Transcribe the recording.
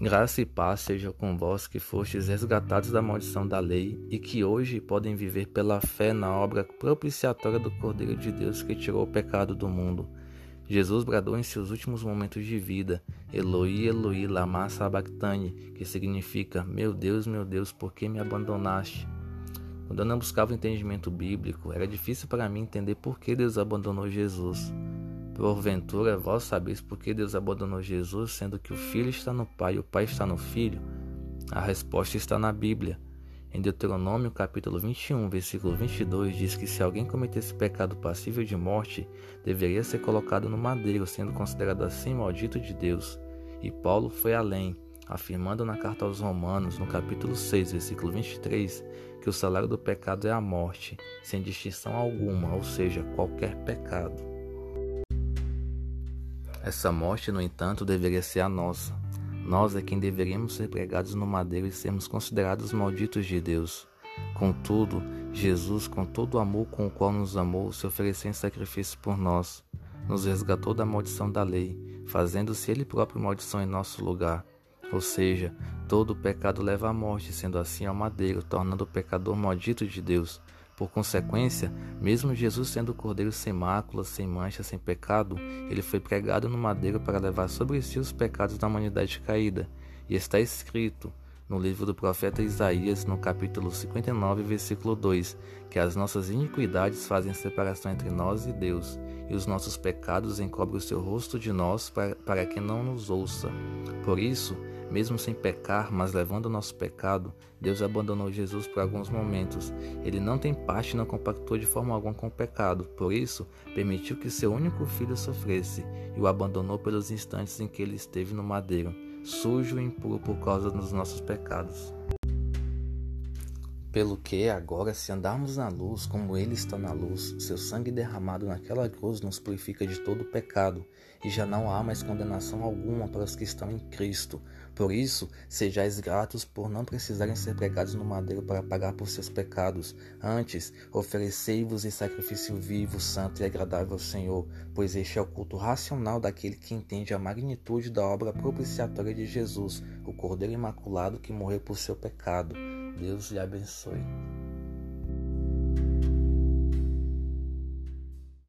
Graça e paz seja com vós que fostes resgatados da maldição da lei e que hoje podem viver pela fé na obra propiciatória do Cordeiro de Deus que tirou o pecado do mundo. Jesus bradou em seus últimos momentos de vida: Eloi, Eloi, lama sabachthani, que significa: Meu Deus, meu Deus, por que me abandonaste? Quando eu não buscava o entendimento bíblico, era difícil para mim entender por que Deus abandonou Jesus. Porventura, vós sabeis por que Deus abandonou Jesus, sendo que o Filho está no Pai e o Pai está no Filho? A resposta está na Bíblia. Em Deuteronômio capítulo 21, versículo 22, diz que se alguém cometesse pecado passível de morte, deveria ser colocado no madeiro, sendo considerado assim maldito de Deus. E Paulo foi além, afirmando na carta aos Romanos, no capítulo 6, versículo 23, que o salário do pecado é a morte, sem distinção alguma, ou seja, qualquer pecado. Essa morte, no entanto, deveria ser a nossa. Nós é quem deveríamos ser pregados no madeiro e sermos considerados malditos de Deus. Contudo, Jesus, com todo o amor com o qual nos amou, se ofereceu em sacrifício por nós. Nos resgatou da maldição da lei, fazendo-se Ele próprio maldição em nosso lugar. Ou seja, todo pecado leva à morte, sendo assim ao madeiro, tornando o pecador maldito de Deus. Por consequência, mesmo Jesus sendo o cordeiro sem mácula, sem mancha, sem pecado, ele foi pregado no madeiro para levar sobre si os pecados da humanidade caída. E está escrito no livro do profeta Isaías, no capítulo 59, versículo 2, que as nossas iniquidades fazem separação entre nós e Deus, e os nossos pecados encobrem o seu rosto de nós para, para que não nos ouça. Por isso, mesmo sem pecar, mas levando o nosso pecado, Deus abandonou Jesus por alguns momentos. Ele não tem parte e não compactou de forma alguma com o pecado. Por isso, permitiu que seu único filho sofresse e o abandonou pelos instantes em que ele esteve no madeiro, sujo e impuro por causa dos nossos pecados. Pelo que, agora, se andarmos na luz, como Ele está na luz, seu sangue derramado naquela cruz nos purifica de todo pecado, e já não há mais condenação alguma para os que estão em Cristo. Por isso, sejais gratos por não precisarem ser pregados no madeiro para pagar por seus pecados. Antes, oferecei-vos em sacrifício vivo, santo e agradável ao Senhor, pois este é o culto racional daquele que entende a magnitude da obra propiciatória de Jesus, o Cordeiro Imaculado que morreu por seu pecado. Deus lhe abençoe.